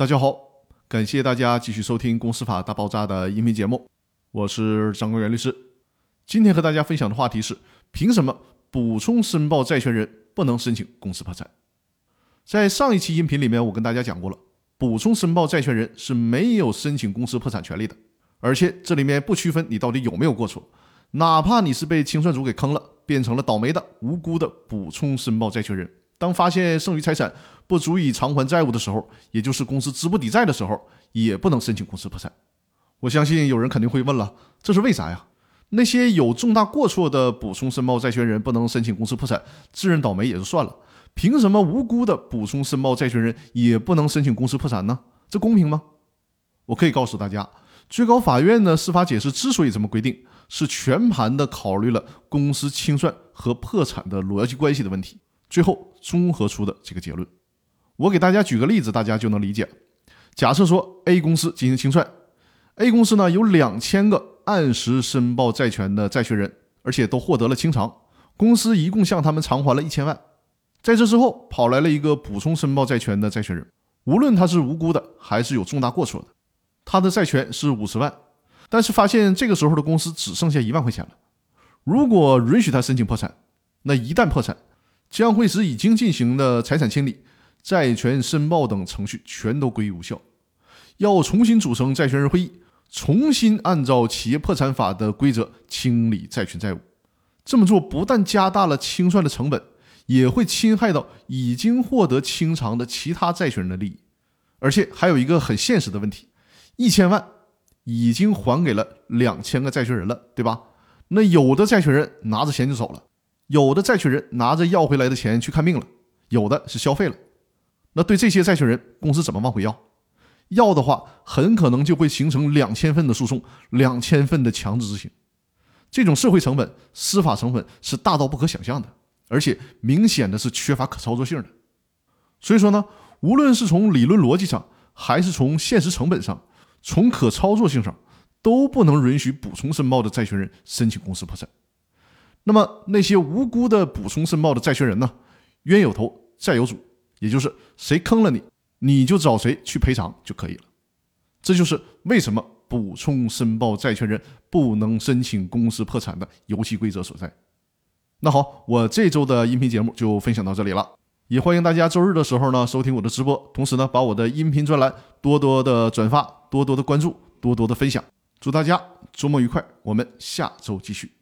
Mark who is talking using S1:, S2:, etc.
S1: 大家好，感谢大家继续收听《公司法大爆炸》的音频节目，我是张光元律师。今天和大家分享的话题是：凭什么补充申报债权人不能申请公司破产？在上一期音频里面，我跟大家讲过了，补充申报债权人是没有申请公司破产权利的，而且这里面不区分你到底有没有过错，哪怕你是被清算组给坑了，变成了倒霉的、无辜的补充申报债权人。当发现剩余财产不足以偿还债务的时候，也就是公司资不抵债的时候，也不能申请公司破产。我相信有人肯定会问了，这是为啥呀？那些有重大过错的补充申报债权人不能申请公司破产，自认倒霉也就算了，凭什么无辜的补充申报债权人也不能申请公司破产呢？这公平吗？我可以告诉大家，最高法院的司法解释之所以这么规定，是全盘的考虑了公司清算和破产的逻辑关系的问题。最后综合出的这个结论，我给大家举个例子，大家就能理解。假设说 A 公司进行清算，A 公司呢有两千个按时申报债权的债权人，而且都获得了清偿，公司一共向他们偿还了一千万。在这之后，跑来了一个补充申报债权的债权人，无论他是无辜的还是有重大过错的，他的债权是五十万，但是发现这个时候的公司只剩下一万块钱了。如果允许他申请破产，那一旦破产，将会使已经进行的财产清理、债权申报等程序全都归于无效，要重新组成债权人会议，重新按照企业破产法的规则清理债权债务。这么做不但加大了清算的成本，也会侵害到已经获得清偿的其他债权人的利益。而且还有一个很现实的问题：一千万已经还给了两千个债权人了，对吧？那有的债权人拿着钱就走了。有的债权人拿着要回来的钱去看病了，有的是消费了。那对这些债权人，公司怎么往回要？要的话，很可能就会形成两千份的诉讼，两千份的强制执行。这种社会成本、司法成本是大到不可想象的，而且明显的是缺乏可操作性的。所以说呢，无论是从理论逻辑上，还是从现实成本上，从可操作性上，都不能允许补充申报的债权人申请公司破产。那么那些无辜的补充申报的债权人呢？冤有头债有主，也就是谁坑了你，你就找谁去赔偿就可以了。这就是为什么补充申报债权人不能申请公司破产的游戏规则所在。那好，我这周的音频节目就分享到这里了，也欢迎大家周日的时候呢收听我的直播，同时呢把我的音频专栏多多的转发，多多的关注，多多的分享。祝大家周末愉快，我们下周继续。